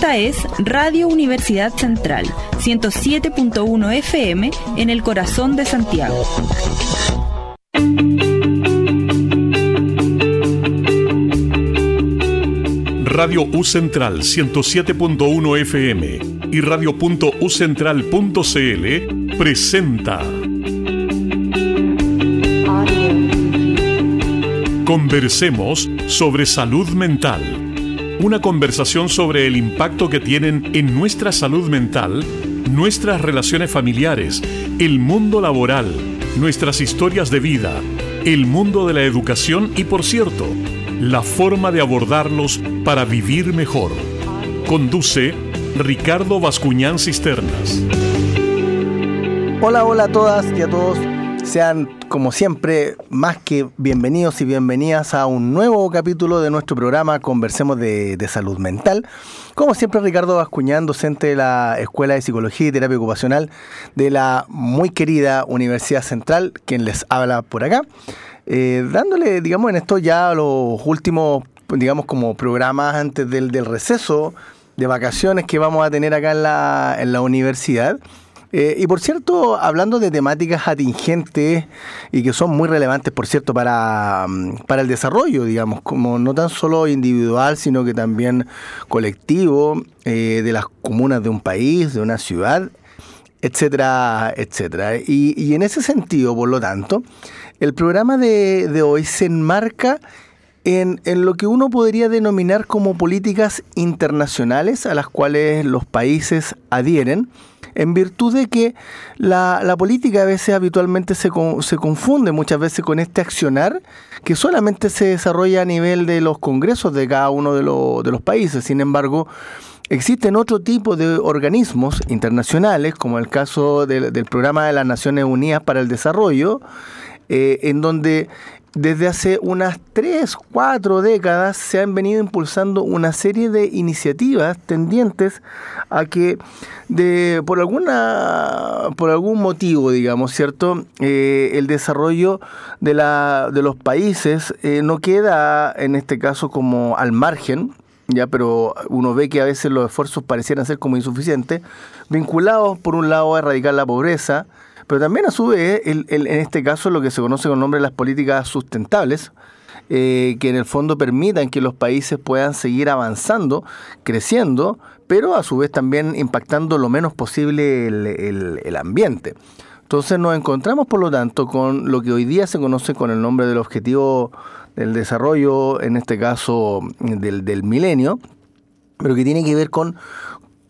Esta es Radio Universidad Central, 107.1 FM en el corazón de Santiago. Radio U Central 107.1 FM y radio.ucentral.cl presenta Conversemos sobre salud mental una conversación sobre el impacto que tienen en nuestra salud mental, nuestras relaciones familiares, el mundo laboral, nuestras historias de vida, el mundo de la educación y, por cierto, la forma de abordarlos para vivir mejor. Conduce Ricardo Bascuñán Cisternas. Hola, hola a todas y a todos. Sean, como siempre, más que bienvenidos y bienvenidas a un nuevo capítulo de nuestro programa Conversemos de, Salud Mental. Como siempre, Ricardo Bascuñán, docente de la Escuela de Psicología y Terapia Ocupacional de la muy querida Universidad Central, quien les habla por acá. Eh, dándole, digamos, en esto ya los últimos, digamos, como programas antes del, del receso de vacaciones que vamos a tener acá en la, en la universidad. Eh, y por cierto, hablando de temáticas atingentes y que son muy relevantes, por cierto, para, mm, para el desarrollo, digamos, como no tan solo individual, sino que también colectivo, eh, de las comunas de un país, de una ciudad, etcétera, etcétera. Y, y en ese sentido, por lo tanto, el programa de, de hoy se enmarca en, en, lo que uno podría denominar como políticas internacionales a las cuales los países adhieren en virtud de que la, política a veces habitualmente se, se, confunde muchas veces con este accionar que solamente se desarrolla a nivel de los congresos de cada uno de, de los países. Sin embargo, Existen otro tipo de organismos internacionales, como el caso del, del Programa de las Naciones Unidas para el Desarrollo, eh, en donde desde hace unas tres, cuatro décadas se han venido impulsando una serie de iniciativas tendientes a que de por alguna por algún motivo, digamos, ¿cierto? Eh, el desarrollo de la de los países eh, no queda en este caso como al margen ya, pero uno ve que a veces los esfuerzos parecieran ser como insuficientes, vinculados por un lado a erradicar la pobreza, pero también a su vez, en este caso, lo que se conoce con el nombre de las políticas sustentables, eh, que en el fondo permitan que los países puedan seguir avanzando, creciendo, pero a su vez también impactando lo menos posible el, ambiente. Entonces nos encontramos, por lo tanto, con lo que hoy día se conoce con el nombre del objetivo del desarrollo, en este caso del, del milenio, pero que tiene que ver con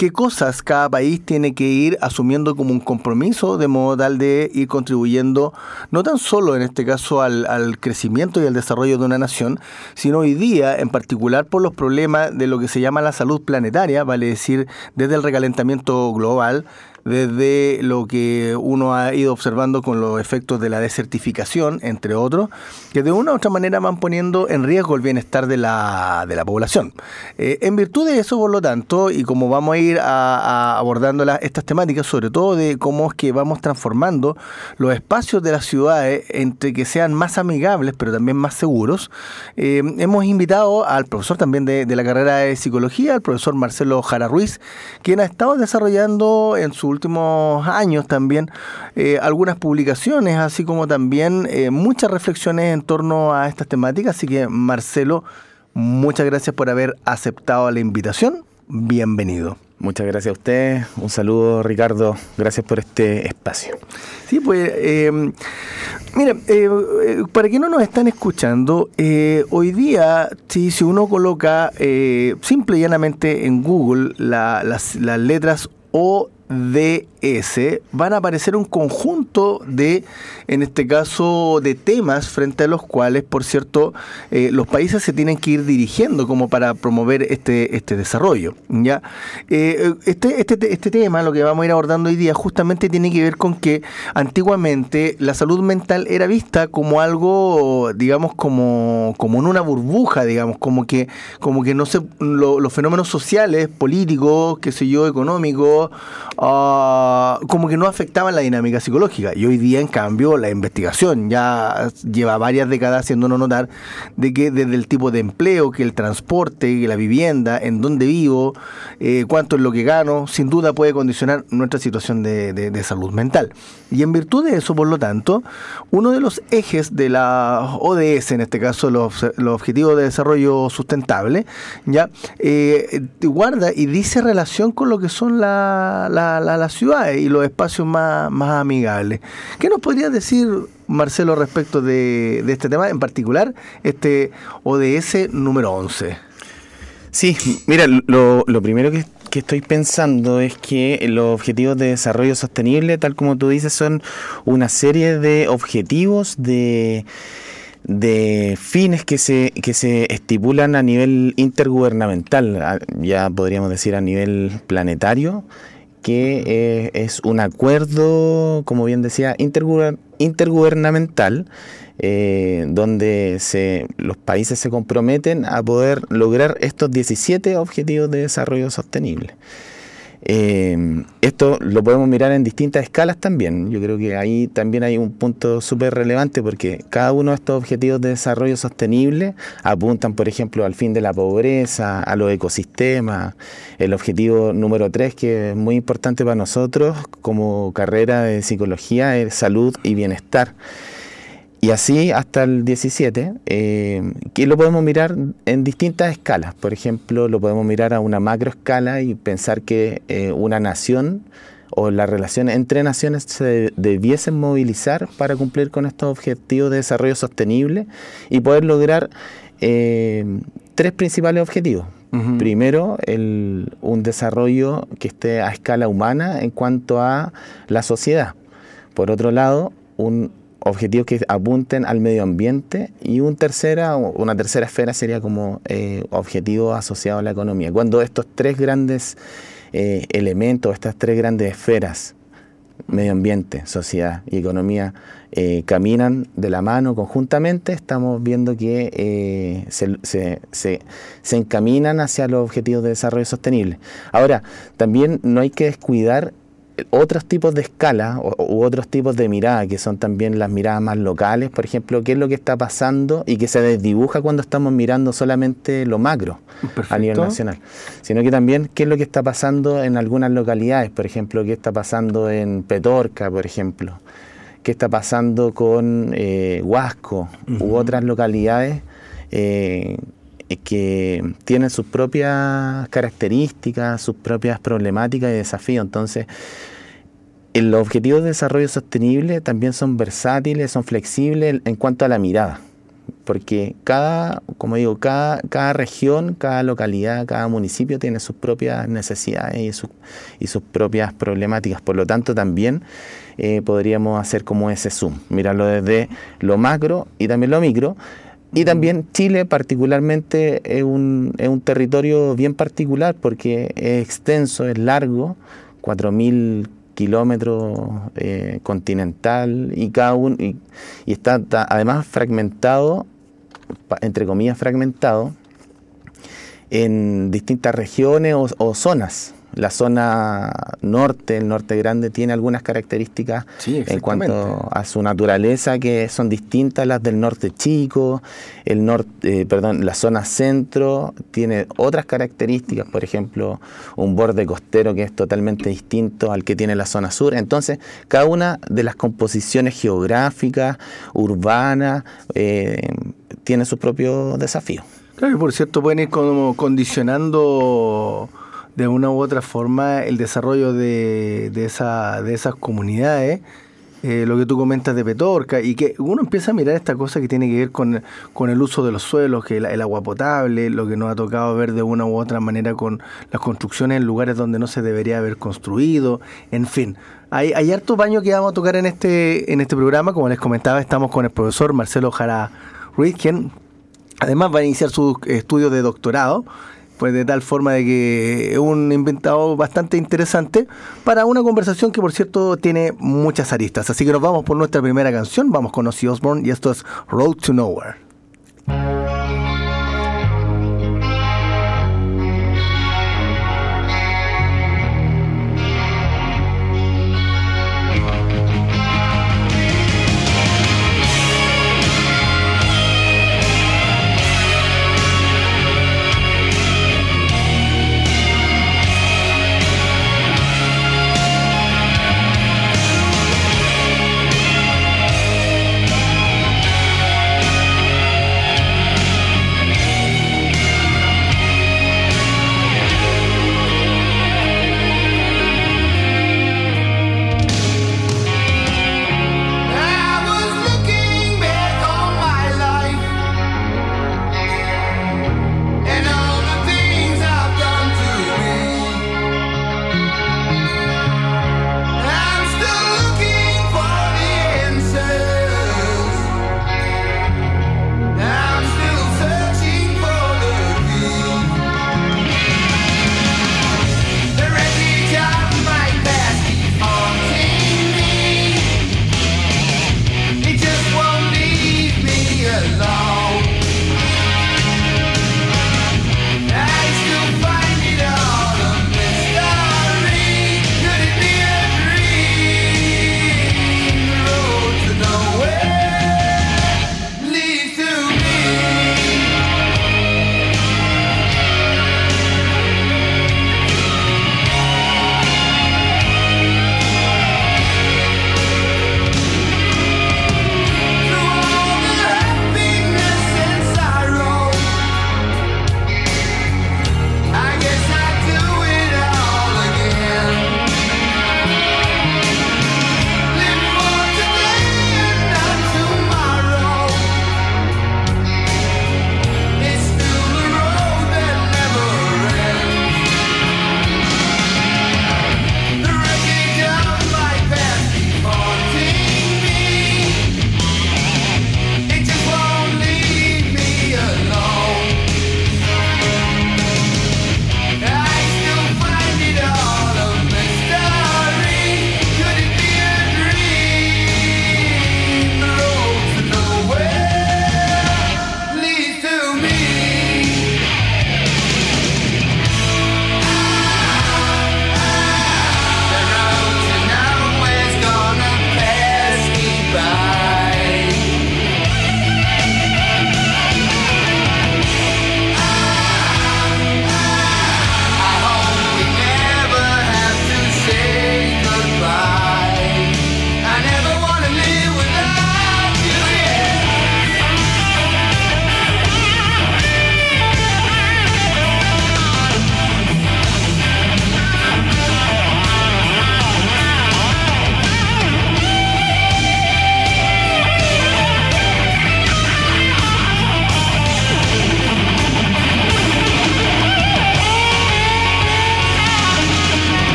qué cosas cada país tiene que ir asumiendo como un compromiso de modo tal de ir contribuyendo no tan solo en este caso al, al, crecimiento y al desarrollo de una nación, sino hoy día en particular por los problemas de lo que se llama la salud planetaria, vale decir, desde el recalentamiento global, desde lo que uno ha ido observando con los efectos de la desertificación, entre otros, que de una u otra manera van poniendo en riesgo el bienestar de la, de la población. Eh, en virtud de eso, por lo tanto, y como vamos a ir abordando estas temáticas, sobre todo de cómo es que vamos transformando los espacios de las ciudades entre que sean más amigables, pero también más seguros, eh, hemos invitado al profesor también de, de la carrera de psicología, al profesor Marcelo Jara Ruiz, quien ha estado desarrollando en su últimos años también eh, algunas publicaciones, así como también eh, muchas reflexiones en torno a estas temáticas. Así que Marcelo, muchas gracias por haber aceptado la invitación. Bienvenido. Muchas gracias a usted. Un saludo, Ricardo. Gracias por este espacio. Sí, pues, eh, mira, para quienes no nos están escuchando, hoy día, si, si uno coloca simple y llanamente en Google las, las letras O DS van a aparecer un conjunto de, en este caso, de temas frente a los cuales, por cierto, eh, los países se tienen que ir dirigiendo como para promover este, este desarrollo. ¿ya? Eh, este, este, este tema, lo que vamos a ir abordando hoy día, justamente tiene que ver con que antiguamente la salud mental era vista como algo, digamos, como, como en una burbuja, digamos, como que, como que no sé, los fenómenos sociales, políticos, qué sé yo, económicos, ah, como que no afectaban la dinámica psicológica. Y hoy día, en cambio, la investigación ya lleva varias décadas haciéndonos notar de que desde el tipo de empleo, que el transporte, que la vivienda, en dónde vivo, eh, cuánto es lo que gano, sin duda puede condicionar nuestra situación de, salud mental. Y en virtud de eso, por lo tanto, uno de los ejes de la ODS, en este caso los, Objetivos de Desarrollo Sustentable, ya eh, guarda y dice relación con lo que son las ciudades y los espacios más, más amigables. ¿Qué nos podrías decir, Marcelo, respecto de, este tema, en particular este ODS número 11? Sí, mira, lo, lo primero que que estoy pensando es que los objetivos de desarrollo sostenible, tal como tú dices, son una serie de objetivos de de fines que se, que se estipulan a nivel intergubernamental, ya podríamos decir a nivel planetario, que eh, es un acuerdo, como bien decía, intergubernamental eh, donde se, los países se comprometen a poder lograr estos 17 objetivos de desarrollo sostenible. Eh, esto lo podemos mirar en distintas escalas también. Yo creo que ahí también hay un punto súper relevante porque cada uno de estos objetivos de desarrollo sostenible apuntan, por ejemplo, al fin de la pobreza, a los ecosistemas. El objetivo número 3, que es muy importante para nosotros como carrera de psicología, es salud y bienestar. Y así hasta el 17, eh, que lo podemos mirar en distintas escalas. Por ejemplo, lo podemos mirar a una macro escala y pensar que eh, una nación o la relación entre naciones se debiesen movilizar para cumplir con estos objetivos de desarrollo sostenible y poder lograr eh, tres principales objetivos. Primero, el, un desarrollo que esté a escala humana en cuanto a la sociedad. Por otro lado, un objetivos que apunten al medio ambiente y un tercera, una tercera esfera sería como eh, objetivo asociado a la economía. Cuando estos tres grandes eh, elementos, estas tres grandes esferas, medio ambiente, sociedad y economía, eh, caminan de la mano conjuntamente, estamos viendo que se, se, se, se encaminan hacia los objetivos de desarrollo sostenible. Ahora, también no hay que descuidar otros tipos de escala u otros tipos de mirada, que son también las miradas más locales, por ejemplo, qué es lo que está pasando y que se desdibuja cuando estamos mirando solamente lo macro a nivel nacional, sino que también qué es lo que está pasando en algunas localidades, por ejemplo, qué está pasando en Petorca, por ejemplo, qué está pasando con eh, Huasco u otras localidades. Eh, que tienen sus propias características, sus propias problemáticas y desafíos. Entonces, los objetivos de desarrollo sostenible también son versátiles, son flexibles en cuanto a la mirada, porque cada, como digo, cada, cada región, cada localidad, cada municipio tiene sus propias necesidades y, y sus propias problemáticas. Por lo tanto, también eh, podríamos hacer como ese zoom, mirarlo desde lo macro y también lo micro. Y también Chile particularmente es un, es un territorio bien particular porque es extenso, es largo, 4.000 kilómetro eh, continental y cada uno y, está, además fragmentado, entre comillas fragmentado, en distintas regiones o zonas la zona norte, el norte grande, tiene algunas características en cuanto a su naturaleza que son distintas a las del norte chico. El norte, eh, perdón, la zona centro tiene otras características, por ejemplo, un borde costero que es totalmente distinto al que tiene la zona sur. Entonces, cada una de las composiciones geográficas, urbanas, eh, tiene su propio desafío. Claro, y por cierto, pueden ir como condicionando de una u otra forma el desarrollo de, de, esa, de esas comunidades. Eh, lo que tú comentas de Petorca, y que uno empieza a mirar esta cosa que tiene que ver con, con el uso de los suelos, que el, agua potable, lo que nos ha tocado ver de una u otra manera con las construcciones en lugares donde no se debería haber construido, en fin. Hay, hay harto baño que vamos a tocar en este, en este programa, como les comentaba, estamos con el profesor Marcelo Jara Ruiz, quien además va a iniciar su estudio de doctorado pues de tal forma de que es un inventado bastante interesante para una conversación que por cierto tiene muchas aristas. Así que nos vamos por nuestra primera canción, vamos con Ozzy Osbourne y esto es Road to Nowhere.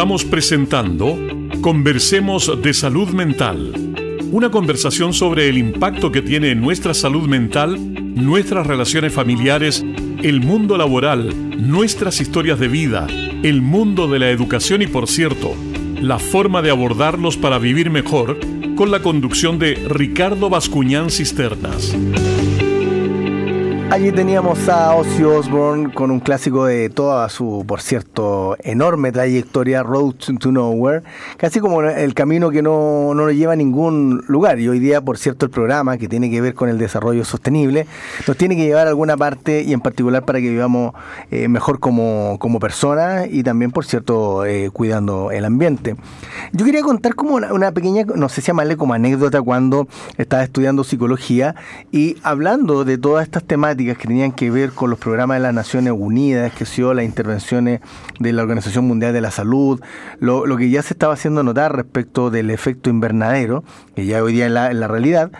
Estamos presentando Conversemos de Salud Mental, una conversación sobre el impacto que tiene en nuestra salud mental, nuestras relaciones familiares, el mundo laboral, nuestras historias de vida, el mundo de la educación y, por cierto, la forma de abordarlos para vivir mejor con la conducción de Ricardo Bascuñán Cisternas. Allí teníamos a Ozzy Osbourne con un clásico de toda su, por cierto, enorme trayectoria, Road to Nowhere, casi como el camino que no, no lo lleva a ningún lugar. Y hoy día, por cierto, el programa que tiene que ver con el desarrollo sostenible nos tiene que llevar a alguna parte y en particular para que vivamos eh, mejor como, como personas y también, por cierto, eh, cuidando el ambiente. Yo quería contar como una, una pequeña, no sé si llamarle como anécdota, cuando estaba estudiando psicología y hablando de todas estas temáticas que tenían que ver con los programas de las Naciones Unidas, que sido las intervenciones de la Organización Mundial de la Salud, lo, que ya se estaba haciendo notar respecto del efecto invernadero, que ya hoy día es la, realidad,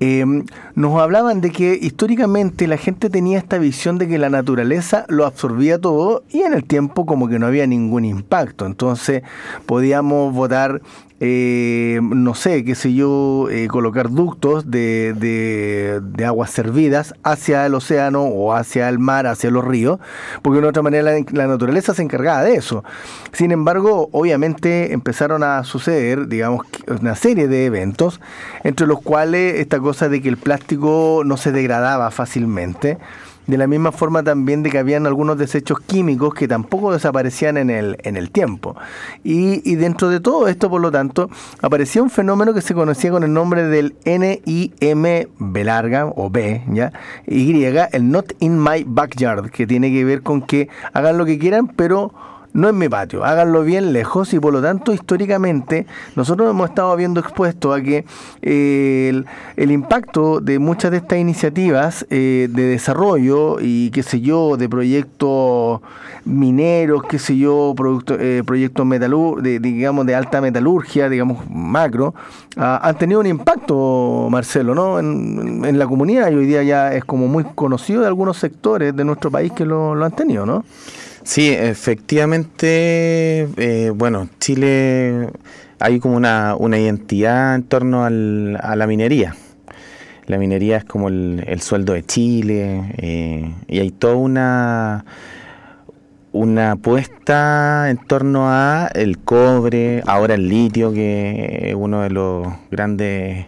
em, nos hablaban de que históricamente la gente tenía esta visión de que la naturaleza lo absorbía todo y en el tiempo como que no había ningún impacto. Entonces podíamos votar eh, no sé, qué sé yo, eh, colocar ductos de, de, aguas servidas hacia el océano o hacia el mar, hacia los ríos, porque de otra manera la, naturaleza se encargaba de eso. Sin embargo, obviamente empezaron a suceder, digamos, una serie de eventos, entre los cuales esta cosa de que el plástico no se degradaba fácilmente, de la misma forma también de que habían algunos desechos químicos que tampoco desaparecían en el, en el tiempo. Y, dentro de todo esto, por lo tanto, aparecía un fenómeno que se conocía con el nombre del NIM larga o B, ¿ya? Y, el Not in My Backyard, que tiene que ver con que hagan lo que quieran, pero no en mi patio, háganlo bien lejos y por lo tanto históricamente nosotros hemos estado viendo expuesto a que eh, el, impacto de muchas de estas iniciativas eh, de desarrollo y qué sé yo, de proyectos mineros, qué sé yo, eh, proyectos metalur de, digamos de alta metalurgia, digamos macro, ah, han tenido un impacto, Marcelo, ¿no? En, la comunidad y hoy día ya es como muy conocido de algunos sectores de nuestro país que lo, lo han tenido, ¿no? Sí, efectivamente, eh, bueno, Chile hay como una, una identidad en torno al, a la minería. La minería es como el, sueldo de Chile eh, y hay toda una una apuesta en torno a el cobre, ahora el litio, que es uno de los grandes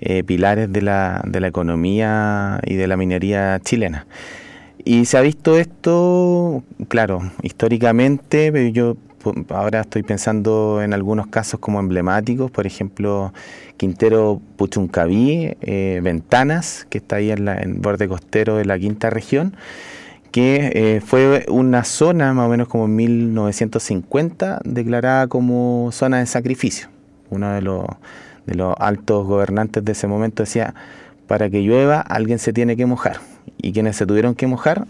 eh, pilares de la, de la economía y de la minería chilena. Y se ha visto esto, claro, históricamente, pero yo ahora estoy pensando en algunos casos como emblemáticos, por ejemplo, Quintero Puchuncaví, eh, Ventanas, que está ahí en, la, en borde costero de la quinta región, que eh, fue una zona más o menos como en 1950 declarada como zona de sacrificio. Uno de los, de los altos gobernantes de ese momento decía, para que llueva alguien se tiene que mojar y quienes se tuvieron que mojar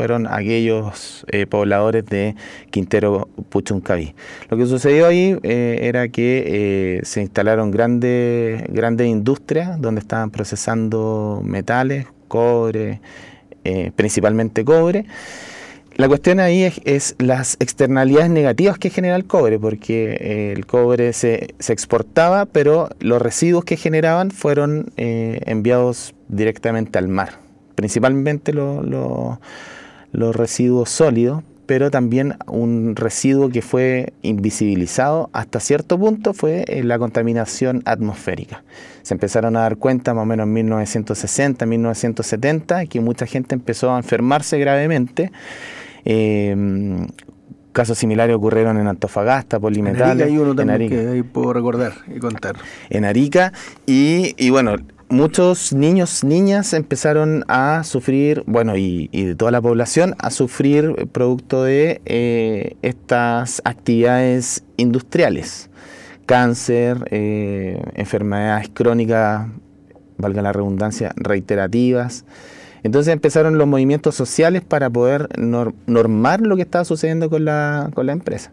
fueron aquellos eh, pobladores de Quintero Puchuncaví. Lo que sucedió ahí eh, era que eh, se instalaron grandes, grandes industrias donde estaban procesando metales, cobre, principalmente cobre. La cuestión ahí es, las externalidades negativas que genera el cobre, porque el cobre se, se, exportaba, pero los residuos que generaban fueron enviados directamente al mar principalmente los residuos sólidos, pero también un residuo que fue invisibilizado hasta cierto punto fue eh, la contaminación atmosférica. Se empezaron a dar cuenta más o menos en 1960, 1970, que mucha gente empezó a enfermarse gravemente. Em, casos similares ocurrieron en Antofagasta, Polimetal. En Arica hay uno también que ahí puedo recordar y contar. En Arica, y, y bueno, muchos niños, niñas empezaron a sufrir, bueno, y, de toda la población, a sufrir producto de eh, estas actividades industriales. Cáncer, eh, enfermedades crónicas, valga la redundancia, reiterativas. Entonces empezaron los movimientos sociales para poder normar lo que estaba sucediendo con la, con la empresa.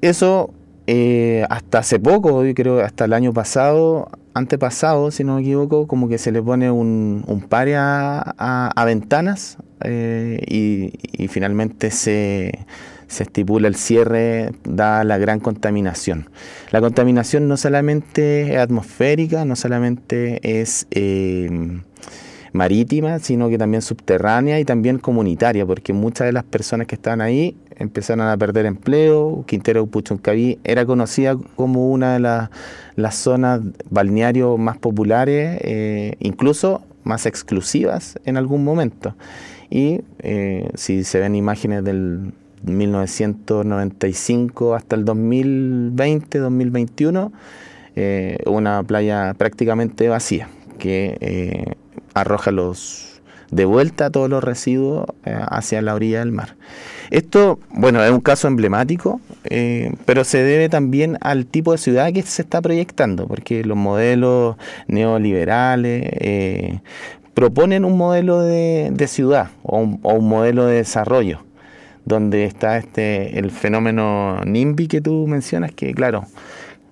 Eso eh, hasta hace poco, yo creo hasta el año pasado, antepasado, si no me equivoco, como que se le pone un, un pare a, ventanas eh, y, finalmente se, se estipula el cierre dada la gran contaminación. La contaminación no solamente es atmosférica, no solamente es eh, marítima, sino que también subterránea y también comunitaria, porque muchas de las personas que estaban ahí empezaron a perder empleo. Quintero Puchuncaví era conocida como una de las, zonas balnearios más populares, eh, incluso más exclusivas en algún momento. Y eh, si se ven imágenes del 1995 hasta el 2020, 2021, eh, una playa prácticamente vacía que arroja los de vuelta todos los residuos hacia la orilla del mar. Esto, bueno, es un caso emblemático, eh, pero se debe también al tipo de ciudad que se está proyectando, porque los modelos neoliberales eh, proponen un modelo de, ciudad o un, modelo de desarrollo, donde está este el fenómeno NIMBY que tú mencionas, que claro,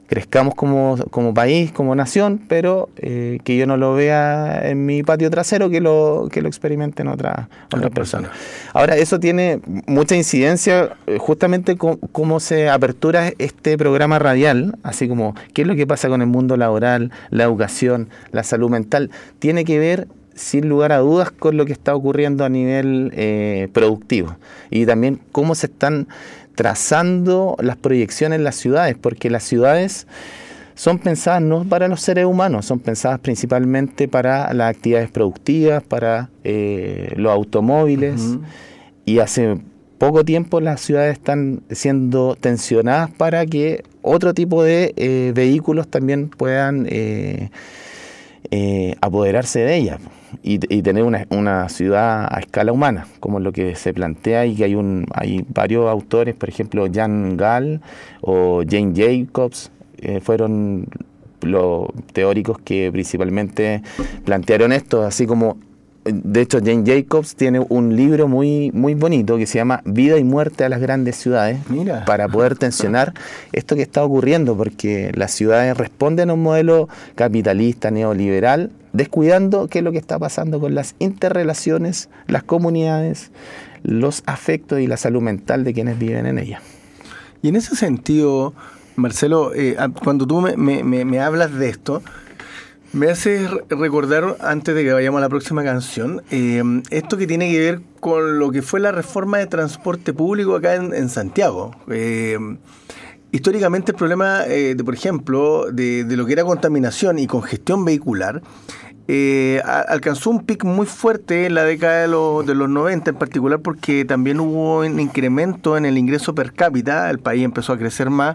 crezcamos como, como país, como nación, pero eh, que yo no lo vea en mi patio trasero, que lo, que lo experimenten otras otra personas. Ahora, eso tiene mucha incidencia eh, justamente con cómo se apertura este programa radial, así como qué es lo que pasa con el mundo laboral, la educación, la salud mental, tiene que ver sin lugar a dudas con lo que está ocurriendo a nivel eh, productivo. Y también cómo se están trazando las proyecciones en las ciudades, porque las ciudades son pensadas no para los seres humanos, son pensadas principalmente para las actividades productivas, para eh, los automóviles, y hace poco tiempo las ciudades están siendo tensionadas para que otro tipo de eh, vehículos también puedan eh, apoderarse de ellas y, tener una, una, ciudad a escala humana, como lo que se plantea y que hay, un, hay varios autores, por ejemplo, Jan Gall o Jane Jacobs, eh, fueron los teóricos que principalmente plantearon esto, así como de hecho, Jane Jacobs tiene un libro muy, muy bonito que se llama Vida y muerte a las grandes ciudades para poder tensionar esto que está ocurriendo, porque las ciudades responden a un modelo capitalista, neoliberal, descuidando qué es lo que está pasando con las interrelaciones, las comunidades, los afectos y la salud mental de quienes viven en ellas. Y en ese sentido, Marcelo, eh, cuando tú me, hablas de esto, me hace recordar, antes de que vayamos a la próxima canción, eh, esto que tiene que ver con lo que fue la reforma de transporte público acá en, Santiago. Eh, históricamente el problema, de, por ejemplo, de, lo que era contaminación y congestión vehicular eh, alcanzó un pic muy fuerte en la década de los, de los 90 en particular porque también hubo un incremento en el ingreso per cápita, el país empezó a crecer más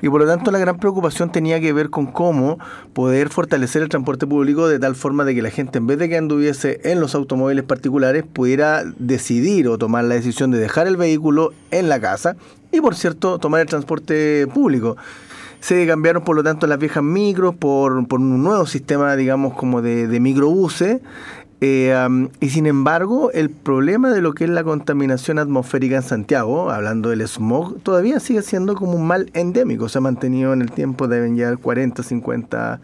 y por lo tanto la gran preocupación tenía que ver con cómo poder fortalecer el transporte público de tal forma de que la gente en vez de que anduviese en los automóviles particulares pudiera decidir o tomar la decisión de dejar el vehículo en la casa y por cierto tomar el transporte público. Se cambiaron, por lo tanto, las viejas micros por, un nuevo sistema, digamos, como de, de microbuses. Eh, y sin embargo, el problema de lo que es la contaminación atmosférica en Santiago, hablando del smog, todavía sigue siendo como un mal endémico. Se ha mantenido en el tiempo, deben ya 40, 50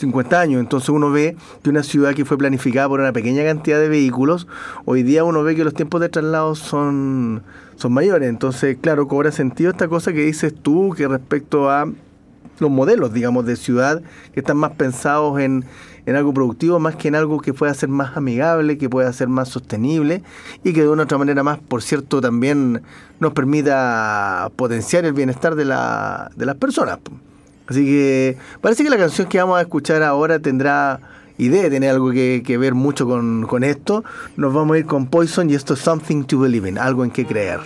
50 años. Entonces uno ve que una ciudad que fue planificada por una pequeña cantidad de vehículos, hoy día uno ve que los tiempos de traslado son, son mayores. Entonces, claro, cobra sentido esta cosa que dices tú, que respecto a los modelos, digamos, de ciudad, que están más pensados en, en algo productivo más que en algo que pueda ser más amigable, que pueda ser más sostenible y que de una otra manera más, por cierto, también nos permita potenciar el bienestar de, la, de las personas. Así que parece que la canción que vamos a escuchar ahora tendrá idea de tener algo que, ver mucho con, con esto. Nos vamos a ir con Poison y esto es Something to Believe in, algo en que creer.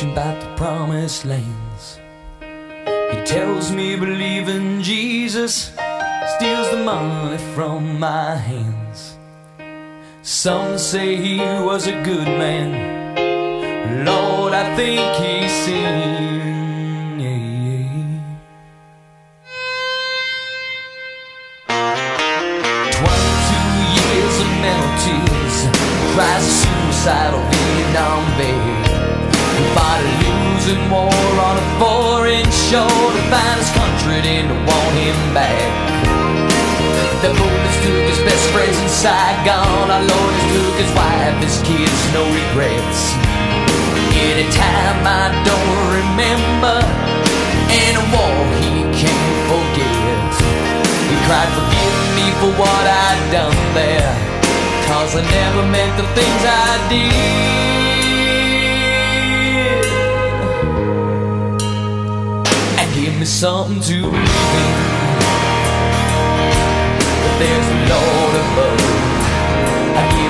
preaching about the promised lands. He tells me believing Jesus, steals the money from my hands. Some say he was a good man. Lord, I think he sinned. his kids no regrets. Anytime I don't remember, and a war he can't forget. He cried, Forgive me for what I'd done there, cause I never meant the things I did. And give me something to believe in. But there's a Lord above. I give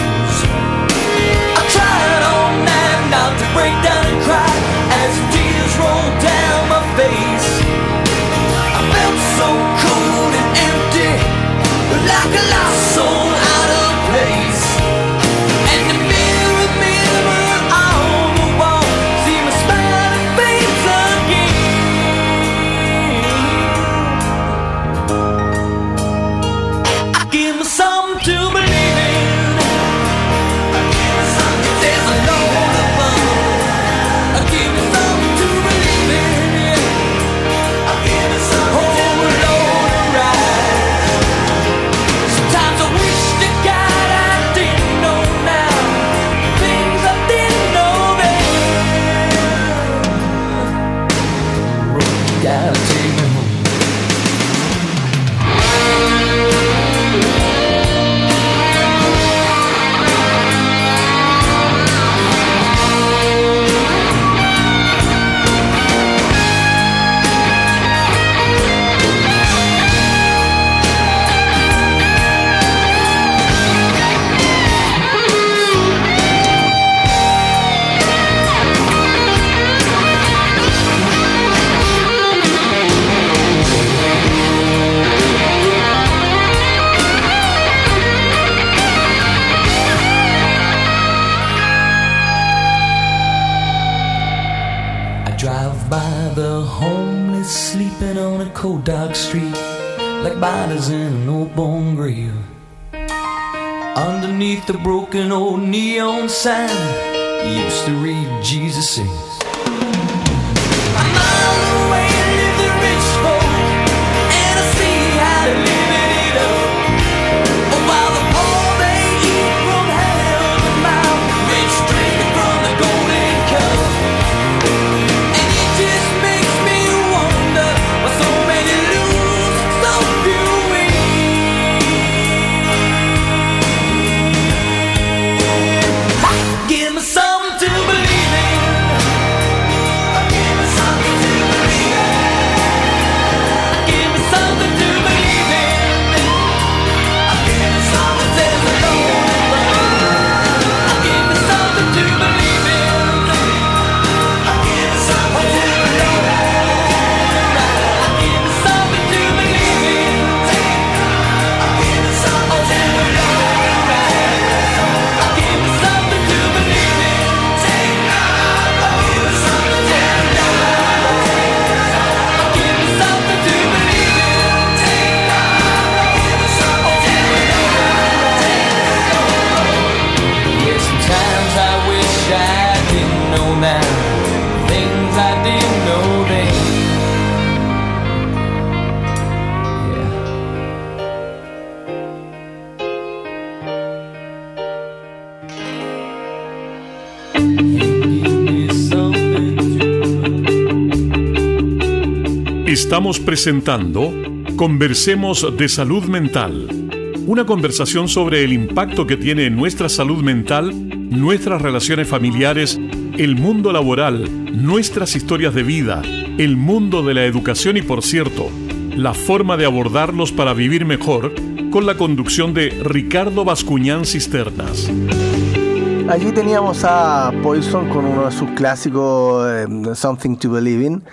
Bodies in an old bone grave. Underneath the broken old neon sign, used to read Jesus sings. Estamos presentando Conversemos de Salud Mental, una conversación sobre el impacto que tiene en nuestra salud mental, nuestras relaciones familiares, el mundo laboral, nuestras historias de vida, el mundo de la educación y, por cierto, la forma de abordarlos para vivir mejor con la conducción de Ricardo Bascuñán Cisternas. Allí teníamos a Poison con uno de sus clásicos, eh, Something to Believe in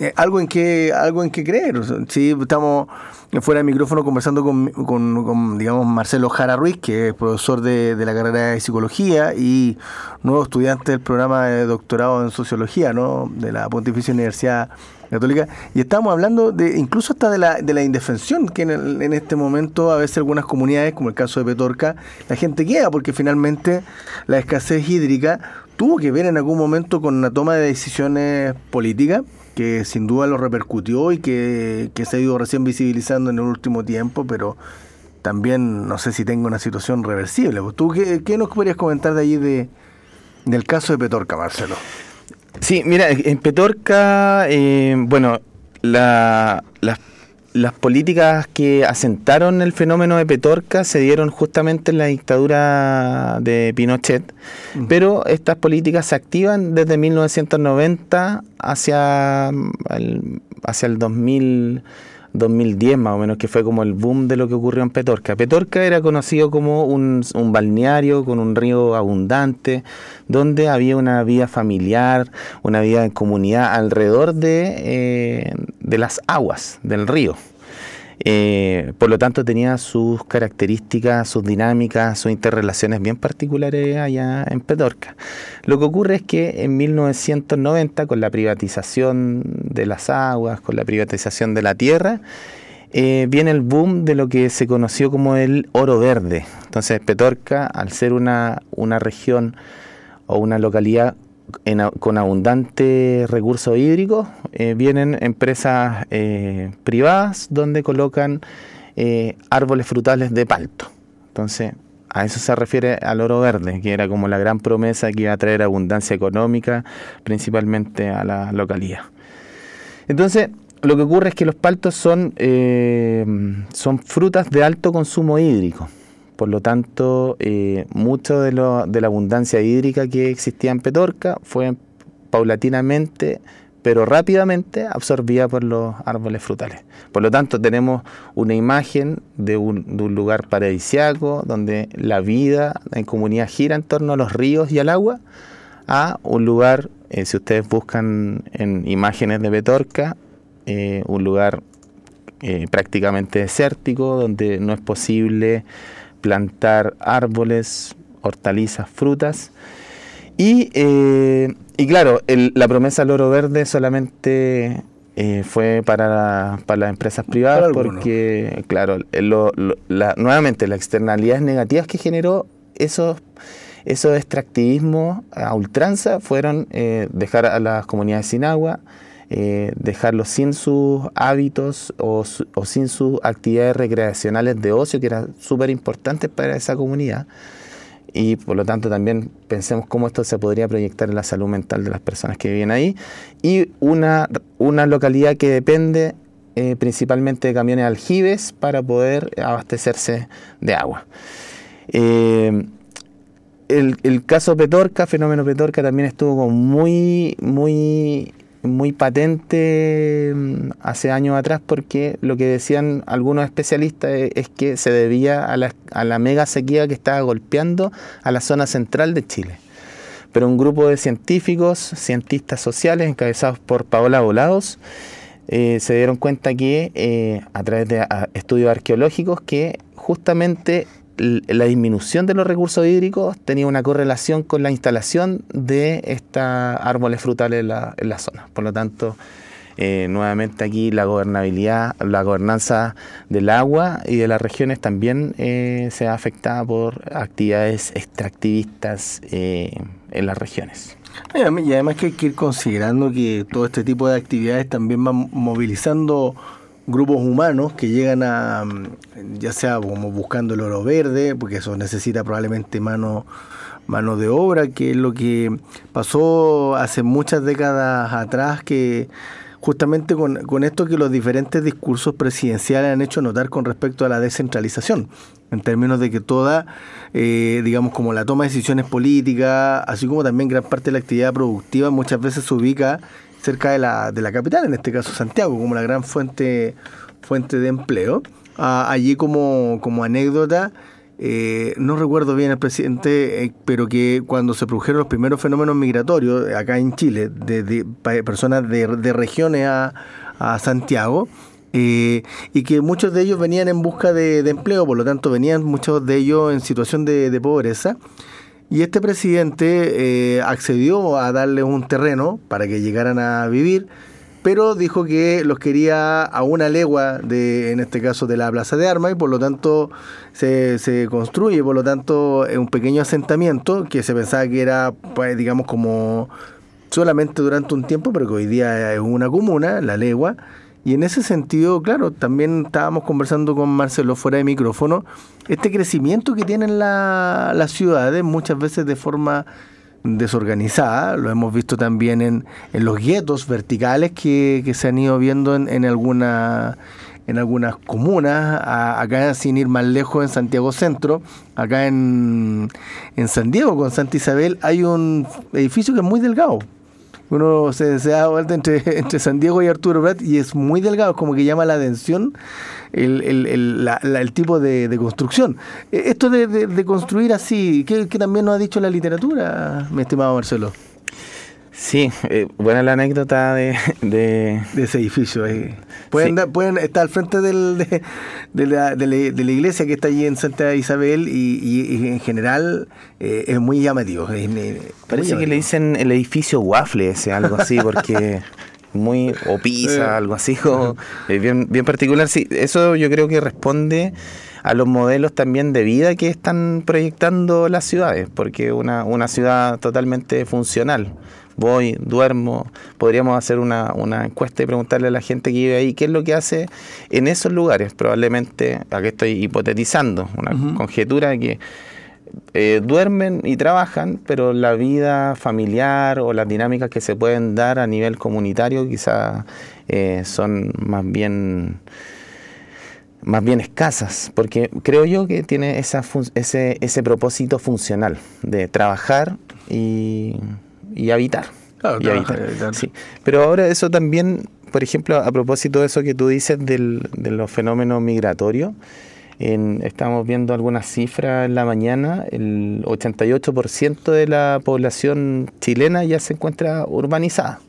eh, algo en que algo en que creer. Sí, estamos fuera de micrófono conversando con, con, con, digamos, Marcelo Jara Ruiz, que es profesor de, de la carrera de psicología y nuevo estudiante del programa de doctorado en sociología, ¿no? De la Pontificia Universidad Católica. Y estamos hablando de incluso hasta de la, de la indefensión que en, el- en este momento a veces algunas comunidades, como el caso de Petorca, la gente queda porque finalmente la escasez hídrica tuvo que ver en algún momento con una toma de decisiones políticas que sin duda lo repercutió y que, que se ha ido recién visibilizando en el último tiempo, pero también no sé si tenga una situación reversible. ¿Tú qué, qué nos podrías comentar de allí de, del caso de Petorca, Marcelo? Sí, mira, en Petorca, eh, bueno, la- las políticas que asentaron el fenómeno de Petorca se dieron justamente en la dictadura de Pinochet, pero estas políticas se activan desde 1990 hacia el, hacia el 2000. 2010 más o menos, que fue como el boom de lo que ocurrió en Petorca. Petorca era conocido como un, balneario con un río abundante, donde había una vida familiar, una vida en comunidad alrededor de, eh, de las aguas del río. Eh, por lo tanto tenía sus características, sus dinámicas, sus interrelaciones bien particulares allá en Petorca. Lo que ocurre es que en 1990, con la privatización de las aguas, con la privatización de la tierra, eh, viene el boom de lo que se conoció como el oro verde. Entonces Petorca, al ser una, una región o una localidad en con abundante recursos hídricos, eh, vienen empresas eh, privadas donde colocan eh, árboles frutales de palto. Entonces, a eso se refiere al oro verde, que era como la gran promesa que iba a traer abundancia económica, principalmente a la localidad. Entonces, lo que ocurre es que los paltos son, son frutas de alto consumo hídrico. Por lo tanto, eh, mucho de, de la abundancia hídrica que existía en Petorca fue paulatinamente, pero rápidamente absorbida por los árboles frutales. Por lo tanto, tenemos una imagen de un, de un lugar paradisiaco donde la vida en comunidad gira en torno a los ríos y al agua, a un lugar, eh, si ustedes buscan en imágenes de Petorca, eh, un lugar prácticamente desértico, donde no es posible plantar árboles, hortalizas, frutas. Y, eh, y claro, el- la promesa del oro verde solamente eh, fue para, para las empresas privadas porque, claro, el- lo- lo- la- nuevamente las externalidades negativas que generó esos, esos extractivismos a ultranza fueron eh, dejar a las comunidades sin agua, eh, dejarlos sin sus hábitos o, o sin sus actividades recreacionales de ocio, que eran súper importantes para esa comunidad. Y por lo tanto también pensemos cómo esto se podría proyectar en la salud mental de las personas que viven ahí. Y una, una localidad que depende eh, principalmente de camiones aljibes para poder abastecerse de agua. Eh, el, el caso Petorca, fenómeno Petorca, también estuvo muy, muy, muy patente mm, hace años atrás porque lo que decían algunos especialistas e- es que se debía a la, a la mega sequía que estaba golpeando a la zona central de Chile. Pero un grupo de científicos, cientistas sociales, encabezados por Paola Volados, eh, se dieron cuenta que eh, a través de estudios arqueológicos que justamente la disminución de los recursos hídricos tenía una correlación con la instalación de estos árboles frutales en la, en la zona. Por lo tanto, eh, nuevamente aquí la gobernabilidad, la gobernanza del agua y de las regiones también eh, se ve afectada por actividades extractivistas eh, en las regiones. Y además que hay que ir considerando que todo este tipo de actividades también van movilizando grupos humanos que llegan a, ya sea como buscando el oro verde, porque eso necesita probablemente mano, mano de obra, que es lo que pasó hace muchas décadas atrás, que justamente con, con esto que los diferentes discursos presidenciales han hecho notar con respecto a la descentralización, en términos de que toda, eh, digamos, como la toma de decisiones políticas, así como también gran parte de la actividad productiva, muchas veces se ubica cerca de la, de la capital, en este caso Santiago, como la gran fuente, fuente de empleo. Ah, allí como, como anécdota, eh, no recuerdo bien el presidente, eh, pero que cuando se produjeron los primeros fenómenos migratorios acá en Chile, de, de pa- personas de, de regiones a, a Santiago, eh, y que muchos de ellos venían en busca de, de empleo, por lo tanto venían muchos de ellos en situación de, de pobreza. Y este presidente eh, accedió a darle un terreno para que llegaran a vivir, pero dijo que los quería a una legua de, en este caso, de la Plaza de Armas y por lo tanto se, se construye, por lo tanto, un pequeño asentamiento que se pensaba que era, pues, digamos, como solamente durante un tiempo, pero que hoy día es una comuna, la legua. Y en ese sentido, claro, también estábamos conversando con Marcelo fuera de micrófono, este crecimiento que tienen la- las ciudades muchas veces de forma desorganizada, lo hemos visto también en, en los guetos verticales que, se han ido viendo en, en, alguna, en algunas comunas, acá sin ir más lejos en Santiago Centro, acá en, en San Diego con Santa Isabel hay un edificio que es muy delgado, uno se, se da vuelta entre, San Diego y Arturo Prat y es muy delgado, es como que llama la atención el, el, el, tipo de, construcción. Eh, Esto de, construir así, ¿qué, qué también nos ha dicho la literatura, mi estimado Marcelo, Sí, eh, buena la anécdota de, de- de ese edificio? eh. Pueden, Sí. pueden estar al frente del, de, de la, de, la, de la iglesia que está allí en Santa Isabel y, y- y en general eh, es muy llamativo. es- es muy Parece que le dicen el edificio waffle, ese, algo así, porque muy o Eh. pizza, algo así, eh, bien, bien particular. Sí, eso yo creo que responde a los modelos también de vida que están proyectando las ciudades, porque una, una ciudad totalmente funcional. Voy, duermo, podríamos hacer una, una encuesta y preguntarle a la gente que vive ahí qué es lo que hace en esos lugares. Probablemente, aquí estoy hipotetizando, una conjetura de que eh, duermen y trabajan, pero la vida familiar o las dinámicas que se pueden dar a nivel comunitario quizás eh, son más bien más bien escasas, porque creo yo que tiene esa ese, ese propósito funcional de trabajar y, y habitar. Claro, y habitar. Sí. Pero ahora eso también, por ejemplo, a propósito de eso que tú dices del, de los fenómenos migratorios, en- estamos viendo algunas cifras en la mañana, el 88% de la población chilena ya se encuentra urbanizada.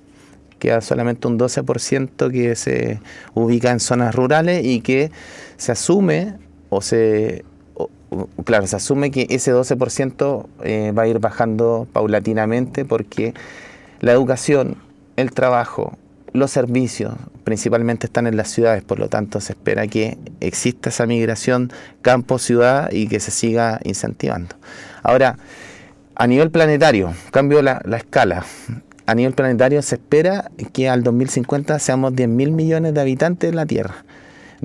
Queda solamente un 12% que se ubica en zonas rurales y que se asume o se... claro, se asume que ese 12% eh, va a ir bajando paulatinamente porque la educación, el trabajo, los servicios principalmente están en las ciudades, por lo tanto se espera que exista esa migración campo-ciudad y que se siga incentivando. Ahora, a nivel planetario, cambio la, la escala. A nivel planetario se espera que al 2050 seamos 10 mil millones de habitantes en la Tierra.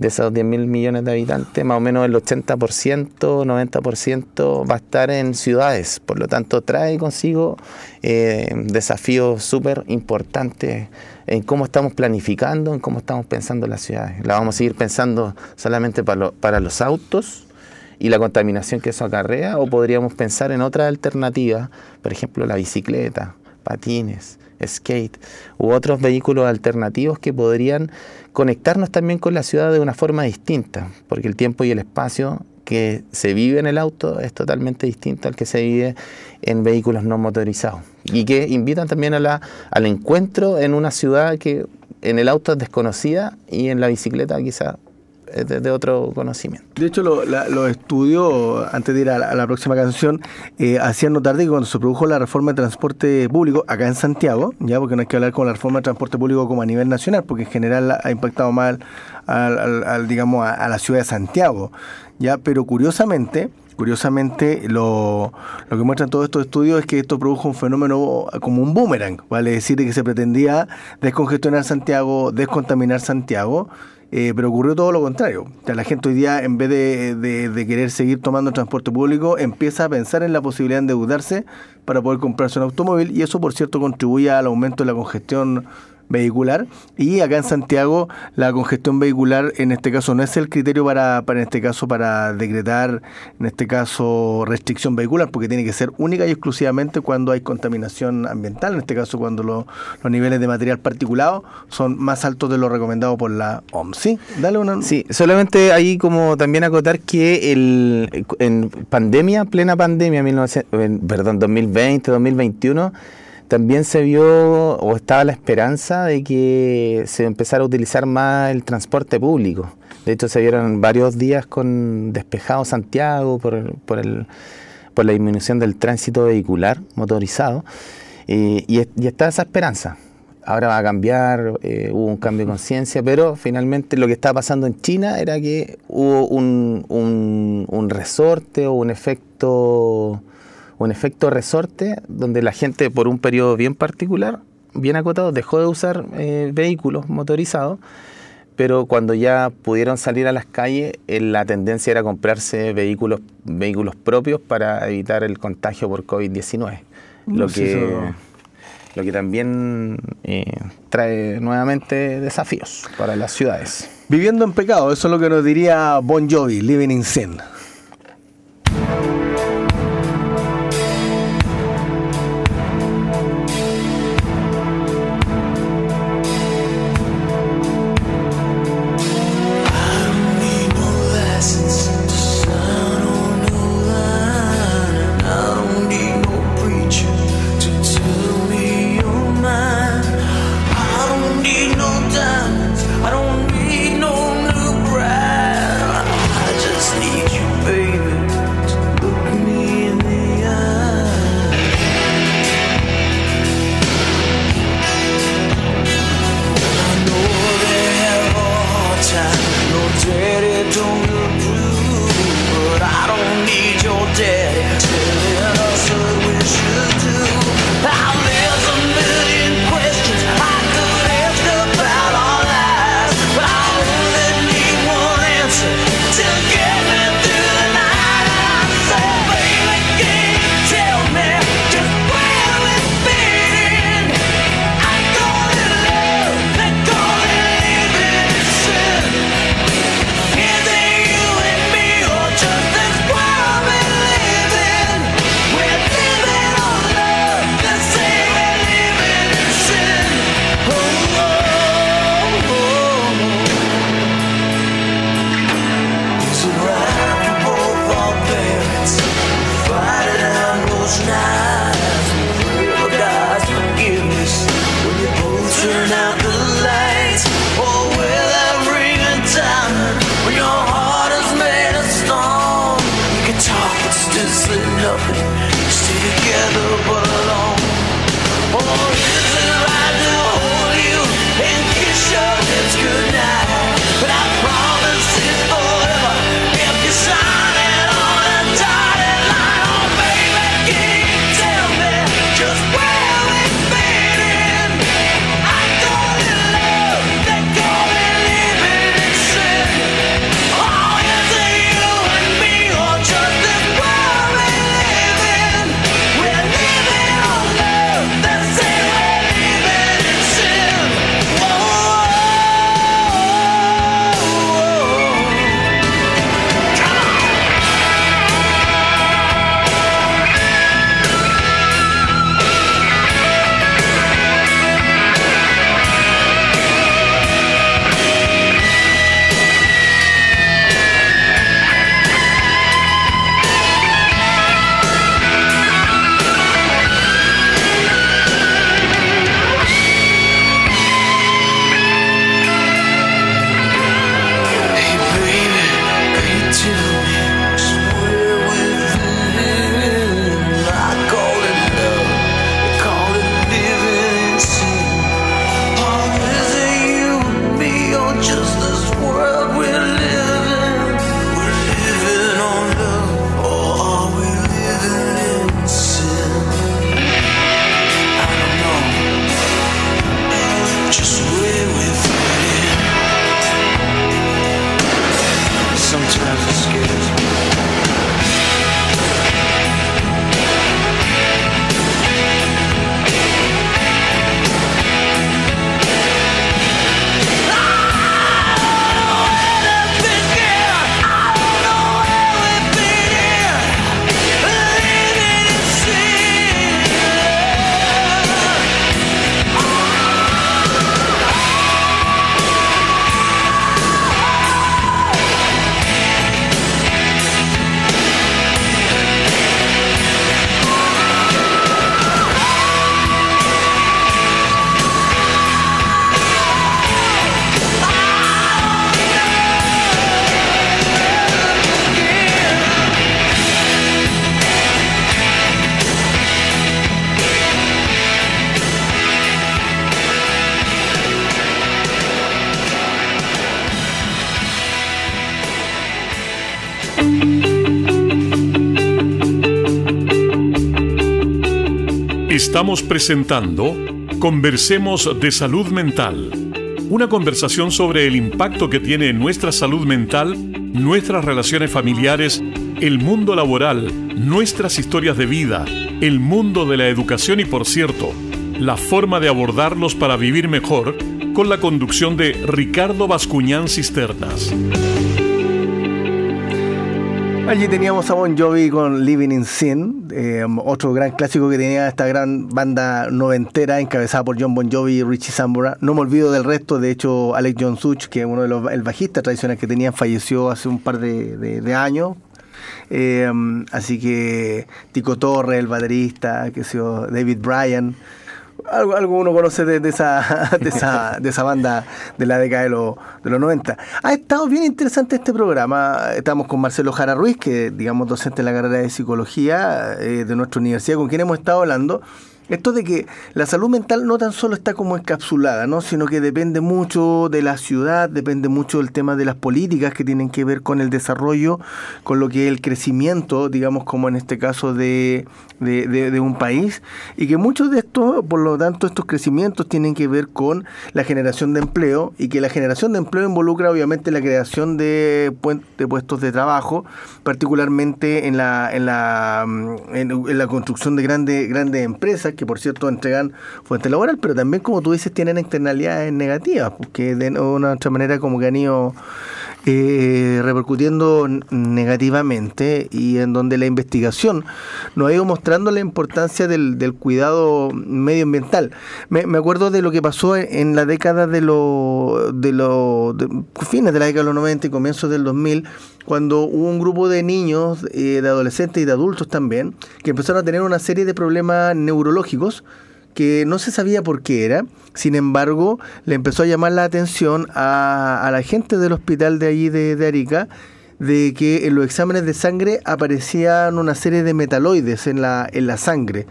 De esos 10 mil millones de habitantes, más o menos el 80%, 90% va a estar en ciudades. Por lo tanto, trae consigo eh, desafíos súper importantes en cómo estamos planificando, en cómo estamos pensando las ciudades. La vamos a seguir pensando solamente para, para los autos y la contaminación que eso acarrea, o podríamos pensar en otras alternativas, por ejemplo, la bicicleta, patines, skate u otros vehículos alternativos que podrían conectarnos también con la ciudad de una forma distinta, porque el tiempo y el espacio que se vive en el auto es totalmente distinto al que se vive en vehículos no motorizados y que invitan también a la, al encuentro en una ciudad que en el auto es desconocida y en la bicicleta quizá es de, otro conocimiento. De hecho, lo- los estudios, antes de ir a la, próxima canción, eh, hacían notar de que cuando se produjo la reforma de transporte público acá en Santiago, ya porque no hay que hablar con la reforma de transporte público como a nivel nacional, porque en general ha impactado mal al, digamos, a, la ciudad de Santiago, ya, pero curiosamente, curiosamente lo, lo que muestran todos estos estudios es que esto produjo un fenómeno como un boomerang, vale decir que se pretendía descongestionar Santiago, descontaminar Santiago, eh, pero ocurrió todo lo contrario. O sea, la gente hoy día, en vez de, de- de querer seguir tomando transporte público, empieza a pensar en la posibilidad de endeudarse para poder comprarse un automóvil y eso, por cierto, contribuye al aumento de la congestión vehicular. Y acá en Santiago la congestión vehicular en este caso no es el criterio para, para en este caso para decretar en este caso restricción vehicular, porque tiene que ser única y exclusivamente cuando hay contaminación ambiental, en este caso cuando lo- los niveles de material particulado son más altos de lo recomendado por la OMS. Sí, dale una... Sí, solamente ahí como también acotar que el, en pandemia, plena pandemia, 1900 en- perdón, 2020, 2021, también se vio o estaba la esperanza de que se empezara a utilizar más el transporte público. De hecho, se vieron varios días con despejado Santiago por, por, el, por la disminución del tránsito vehicular motorizado. Eh, y, y está esa esperanza. Ahora va a cambiar, eh, hubo un cambio de conciencia, pero finalmente lo que estaba pasando en China era que hubo un, un- un resorte o un efecto, un efecto resorte donde la gente por un periodo bien particular, bien acotado, dejó de usar eh, vehículos motorizados, pero cuando ya pudieron salir a las calles, eh, la tendencia era comprarse vehículos, vehículos propios para evitar el contagio por COVID-19. Lo No, sí, que eso- lo que también eh, trae nuevamente desafíos para las ciudades. Viviendo en pecado, eso es lo que nos diría Bon Jovi, Living in Sin. Estamos presentando Conversemos de Salud Mental, una conversación sobre el impacto que tiene en nuestra salud mental, nuestras relaciones familiares, el mundo laboral, nuestras historias de vida, el mundo de la educación y, por cierto, la forma de abordarlos para vivir mejor con la conducción de Ricardo Bascuñán Cisternas. Allí teníamos a Bon Jovi con Living in Sin, eh, otro gran clásico que tenía esta gran banda noventera encabezada por John Bon Jovi y Richie Sambora. No me olvido del resto, de hecho Alex John Such, que es uno de los el bajistas tradicionales que tenían, falleció hace un par de, años. Eh, así que Tico Torre, el baterista, que David Bryan, algo, algo uno conoce de, de esa, de, esa, de esa banda de la década de, los de los 90. Ha estado bien interesante este programa. Estamos con Marcelo Jara Ruiz, que digamos docente en la carrera de psicología eh, de nuestra universidad, con quien hemos estado hablando. Esto de que la salud mental no tan solo está como encapsulada, ¿no? sino que depende mucho de la ciudad, depende mucho del tema de las políticas que tienen que ver con el desarrollo, con lo que es el crecimiento, digamos como en este caso de, de, un país, y que muchos de estos, por lo tanto, estos crecimientos tienen que ver con la generación de empleo, y que la generación de empleo involucra obviamente la creación de, de puestos de trabajo, particularmente en la, en la, mm, en la construcción de grandes, grandes empresas, que por cierto entregan fuente laboral, pero también, como tú dices, tienen externalidades negativas, porque de una u otra manera como que han ido eh, repercutiendo negativamente y en donde la investigación nos ha ido mostrando la importancia del, cuidado medioambiental. Me, acuerdo de lo que pasó en, la década de los de los de- fines de la década de los 90 y comienzos del 2000 cuando hubo un grupo de niños, eh, de adolescentes y de adultos también, que empezaron a tener una serie de problemas neurológicos que no se sabía por qué era, sin embargo, le empezó a llamar la atención a, la gente del hospital de allí de, de Arica de que en los exámenes de sangre aparecían una serie de metaloides en la, en la sangre.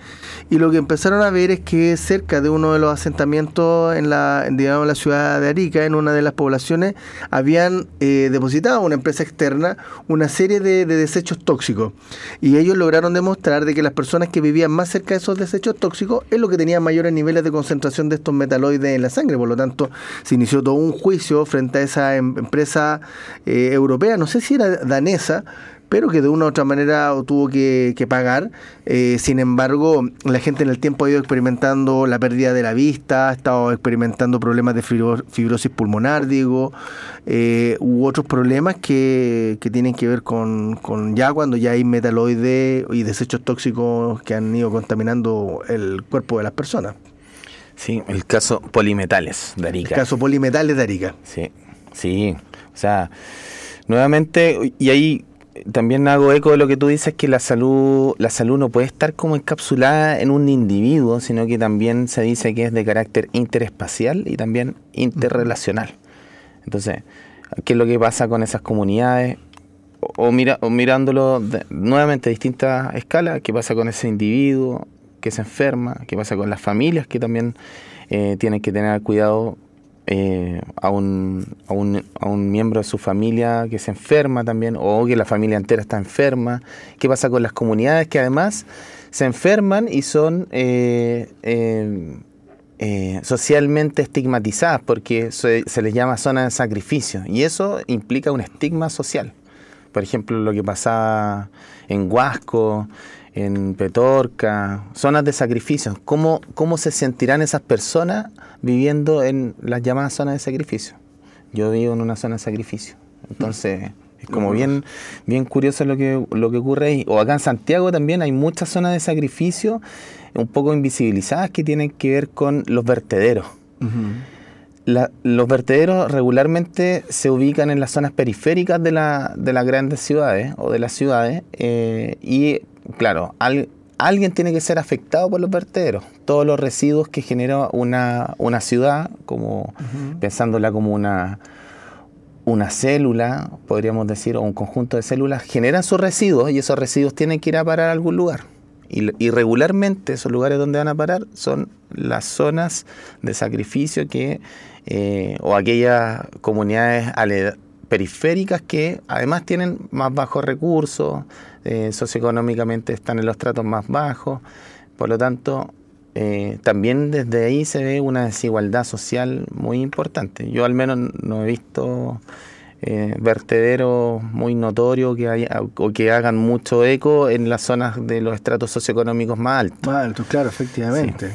Y lo que empezaron a ver es que cerca de uno de los asentamientos en la, digamos, la ciudad de Arica, en una de las poblaciones, habían eh, depositado una empresa externa una serie de, de desechos tóxicos. Y ellos lograron demostrar de que las personas que vivían más cerca de esos desechos tóxicos es lo que tenían mayores niveles de concentración de estos metaloides en la sangre. Por lo tanto, se inició todo un juicio frente a esa em- empresa eh, europea, no sé si era danesa, pero que de una u otra manera tuvo que, que pagar. Eh, sin embargo, la gente en el tiempo ha ido experimentando la pérdida de la vista, ha estado experimentando problemas de fibro- fibrosis pulmonar, digo, eh, u otros problemas que, que tienen que ver con, con ya cuando ya hay metaloides y desechos tóxicos que han ido contaminando el cuerpo de las personas. Sí, el caso polimetales de El Arica. caso polimetales de Arica. Sí, sí. O sea, nuevamente, y ahí también hago eco de lo que tú dices, que la salud, la salud no puede estar como encapsulada en un individuo, sino que también se dice que es de carácter interespacial y también interrelacional. Entonces, ¿qué es lo que pasa con esas comunidades? O, o mira, o mirándolo de- nuevamente a distintas escalas, ¿qué pasa con ese individuo que se enferma? ¿Qué pasa con las familias que también eh, tienen que tener cuidado eh, a, un, a, un, a un miembro de su familia que se enferma también, o que la familia entera está enferma. ¿Qué pasa con las comunidades que además se enferman y son eh, eh, socialmente estigmatizadas porque se, se les llama zona de sacrificio? Y eso implica un estigma social. Por ejemplo, lo que pasaba en Huasco, en Petorca, zonas de sacrificio. ¿Cómo, ¿Cómo se sentirán esas personas viviendo en las llamadas zonas de sacrificio? Yo vivo en una zona de sacrificio. Entonces, es como bien, bien curioso lo que, lo que ocurre ahí. O acá en Santiago también hay muchas zonas de sacrificio un poco invisibilizadas que tienen que ver con los vertederos. La- los vertederos regularmente se ubican en las zonas periféricas de, la- de las grandes ciudades o de las ciudades eh, y claro, al- alguien tiene que ser afectado por los vertederos. Todos los residuos que genera una, una ciudad, como pensándola como una, una célula, podríamos decir, o un conjunto de células, generan sus residuos y esos residuos tienen que ir a parar a algún lugar. Y, y regularmente esos lugares donde van a parar son las zonas de sacrificio que, eh, o aquellas comunidades ale- periféricas que además tienen más bajos recursos, eh, socioeconómicamente están en los tratos más bajos, por lo tanto, eh, también desde ahí se ve una desigualdad social muy importante. Yo al menos no he visto eh, vertederos muy notorios que, haya, o que hagan mucho eco en las zonas de los estratos socioeconómicos más altos. Más altos, claro, efectivamente.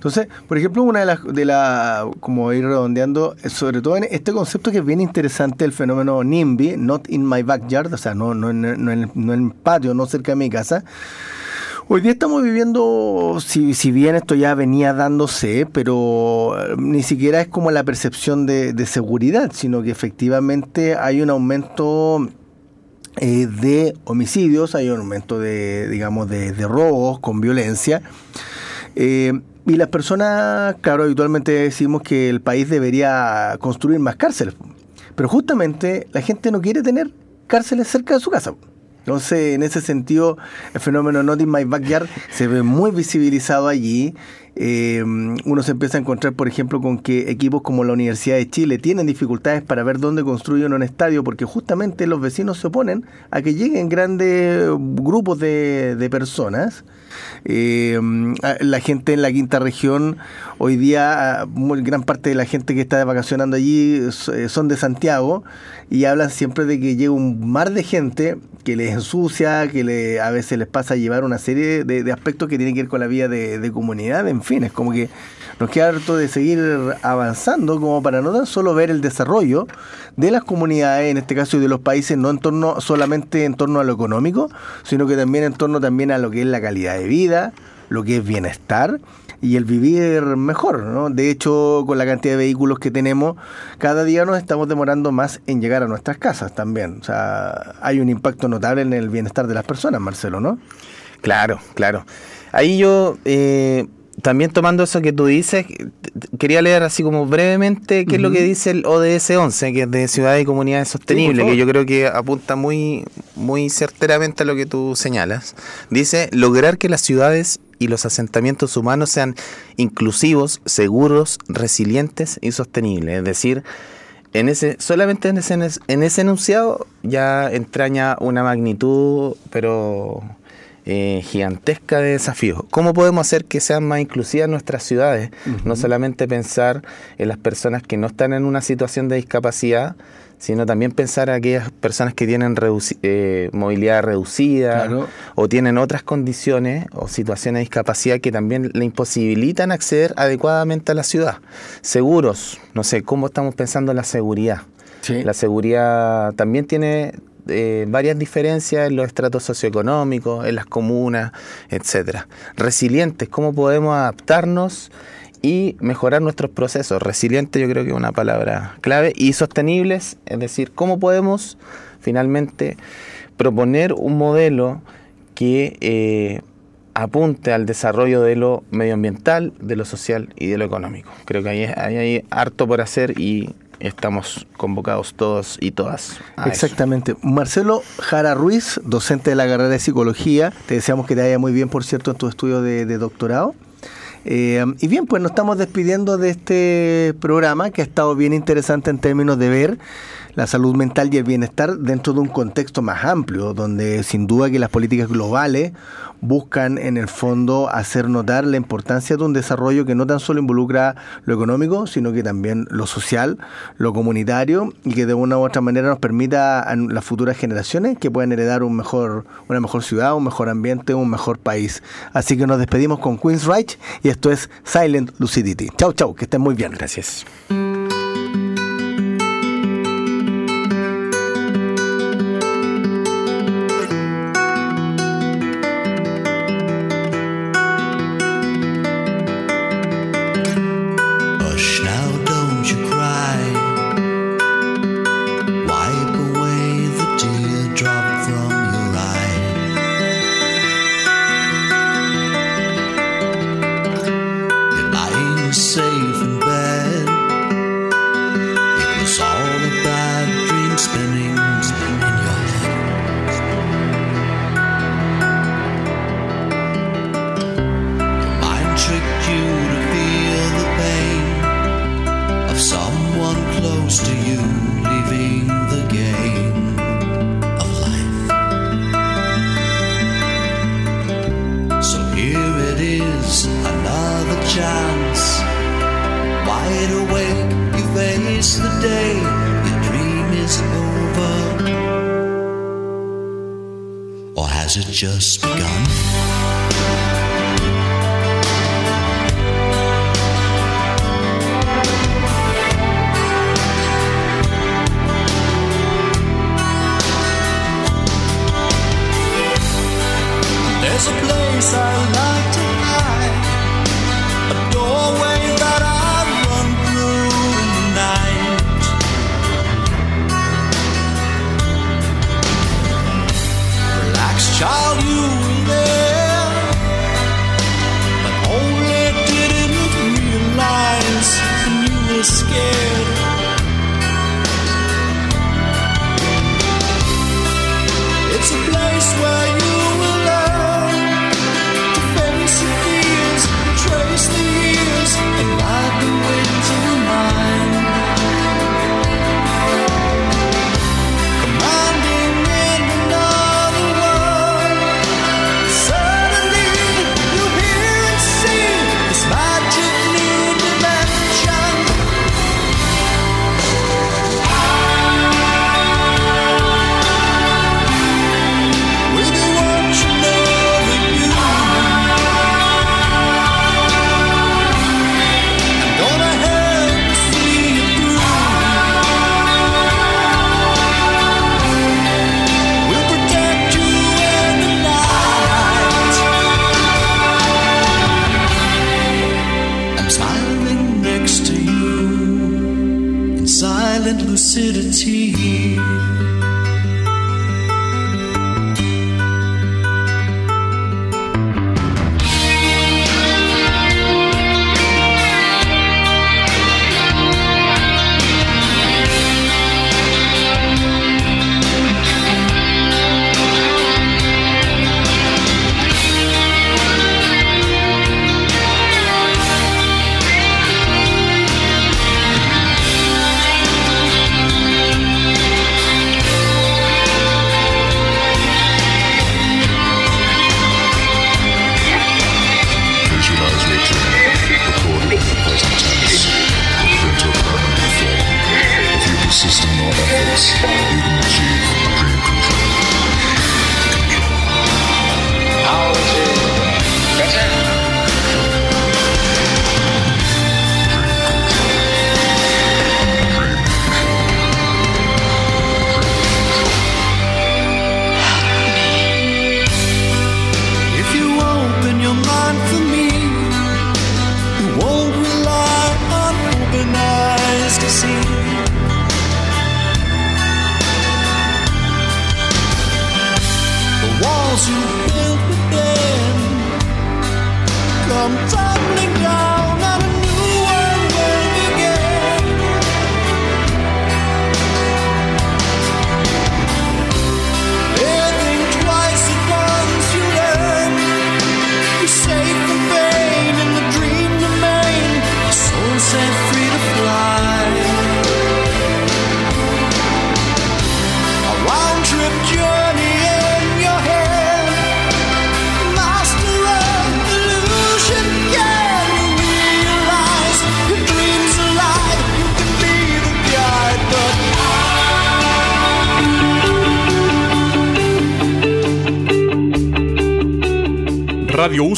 Entonces, por ejemplo, una de las, de la, como ir redondeando, sobre todo en este concepto que es bien interesante, el fenómeno NIMBY, not in my backyard, o sea, no, no, no, en, no el patio, no cerca de mi casa. Hoy día estamos viviendo, si, si bien esto ya venía dándose, pero eh, ni siquiera es como la percepción de, de seguridad, sino que efectivamente hay un aumento eh, de homicidios, hay un aumento de, digamos, de, de robos con violencia. Eh, y las personas, claro, habitualmente decimos que el país debería construir más cárceles, pero justamente la gente no quiere tener cárceles cerca de su casa. Entonces, en ese sentido, el fenómeno Not in My Backyard se ve muy visibilizado allí. Eh, uno se empieza a encontrar, por ejemplo, con que equipos como la Universidad de Chile tienen dificultades para ver dónde construyen un estadio, porque justamente los vecinos se oponen a que lleguen grandes grupos de, de personas. Eh, la gente en la quinta región, hoy día, muy, gran parte de la gente que está vacacionando allí eh, son de Santiago y hablan siempre de que llega un mar de gente que les ensucia, que le, a veces les pasa a llevar una serie de, aspectos que tienen que ver con la vida de comunidad, en fin, es como que nos queda harto de seguir avanzando como para no tan solo ver el desarrollo de las comunidades, en este caso y de los países, no en torno solamente en torno a lo económico, sino que también en torno también a lo que es la calidad de vida, lo que es bienestar y el vivir mejor, ¿no? De hecho, con la cantidad de vehículos que tenemos, cada día nos estamos demorando más en llegar a nuestras casas también. O sea, hay un impacto notable en el bienestar de las personas, Marcelo, ¿no? Claro, claro. Ahí yo eh, también tomando eso que tú dices, quería leer así como brevemente qué uh -huh. es lo que dice el ODS 11, que es de Ciudades y Comunidades Sostenibles, sí, que yo creo que apunta muy, muy certeramente a lo que tú señalas. Dice, lograr que las ciudades y los asentamientos humanos sean inclusivos, seguros, resilientes y sostenibles. Es decir, en ese, solamente en ese, en ese enunciado ya entraña una magnitud, pero eh, gigantesca de desafíos. ¿Cómo podemos hacer que sean más inclusivas nuestras ciudades? Uh -huh. No solamente pensar en las personas que no están en una situación de discapacidad, sino también pensar en aquellas personas que tienen reduci eh, movilidad reducida claro. o tienen otras condiciones o situaciones de discapacidad que también le imposibilitan acceder adecuadamente a la ciudad. Seguros, no sé, ¿cómo estamos pensando en la seguridad? Sí. La seguridad también tiene eh, varias diferencias en los estratos socioeconómicos, en las comunas, etcétera. Resilientes, cómo podemos adaptarnos y mejorar nuestros procesos. Resiliente yo creo que es una palabra clave y sostenibles, es decir, cómo podemos finalmente proponer un modelo que eh, apunte al desarrollo de lo medioambiental, de lo social y de lo económico. Creo que hay, hay harto por hacer y estamos convocados todos y todas. Exactamente. Marcelo Jara Ruiz, docente de la carrera de psicología, te deseamos que te vaya muy bien, por cierto, en tu estudio de, de doctorado. Eh, y bien, pues nos estamos despidiendo de este programa que ha estado bien interesante en términos de ver la salud mental y el bienestar dentro de un contexto más amplio, donde sin duda que las políticas globales buscan en el fondo hacer notar la importancia de un desarrollo que no tan solo involucra lo económico, sino que también lo social, lo comunitario y que de una u otra manera nos permita a las futuras generaciones que puedan heredar un mejor, una mejor ciudad, un mejor ambiente, un mejor país. Así que nos despedimos con Queen's Reich y esto es Silent Lucidity. Chau, chau, que estén muy bien. Gracias.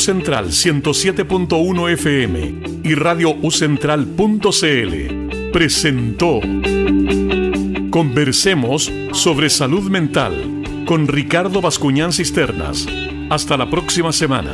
Ucentral 107.1 FM y Radio Ucentral.cl presentó Conversemos sobre salud mental con Ricardo Bascuñán Cisternas. Hasta la próxima semana.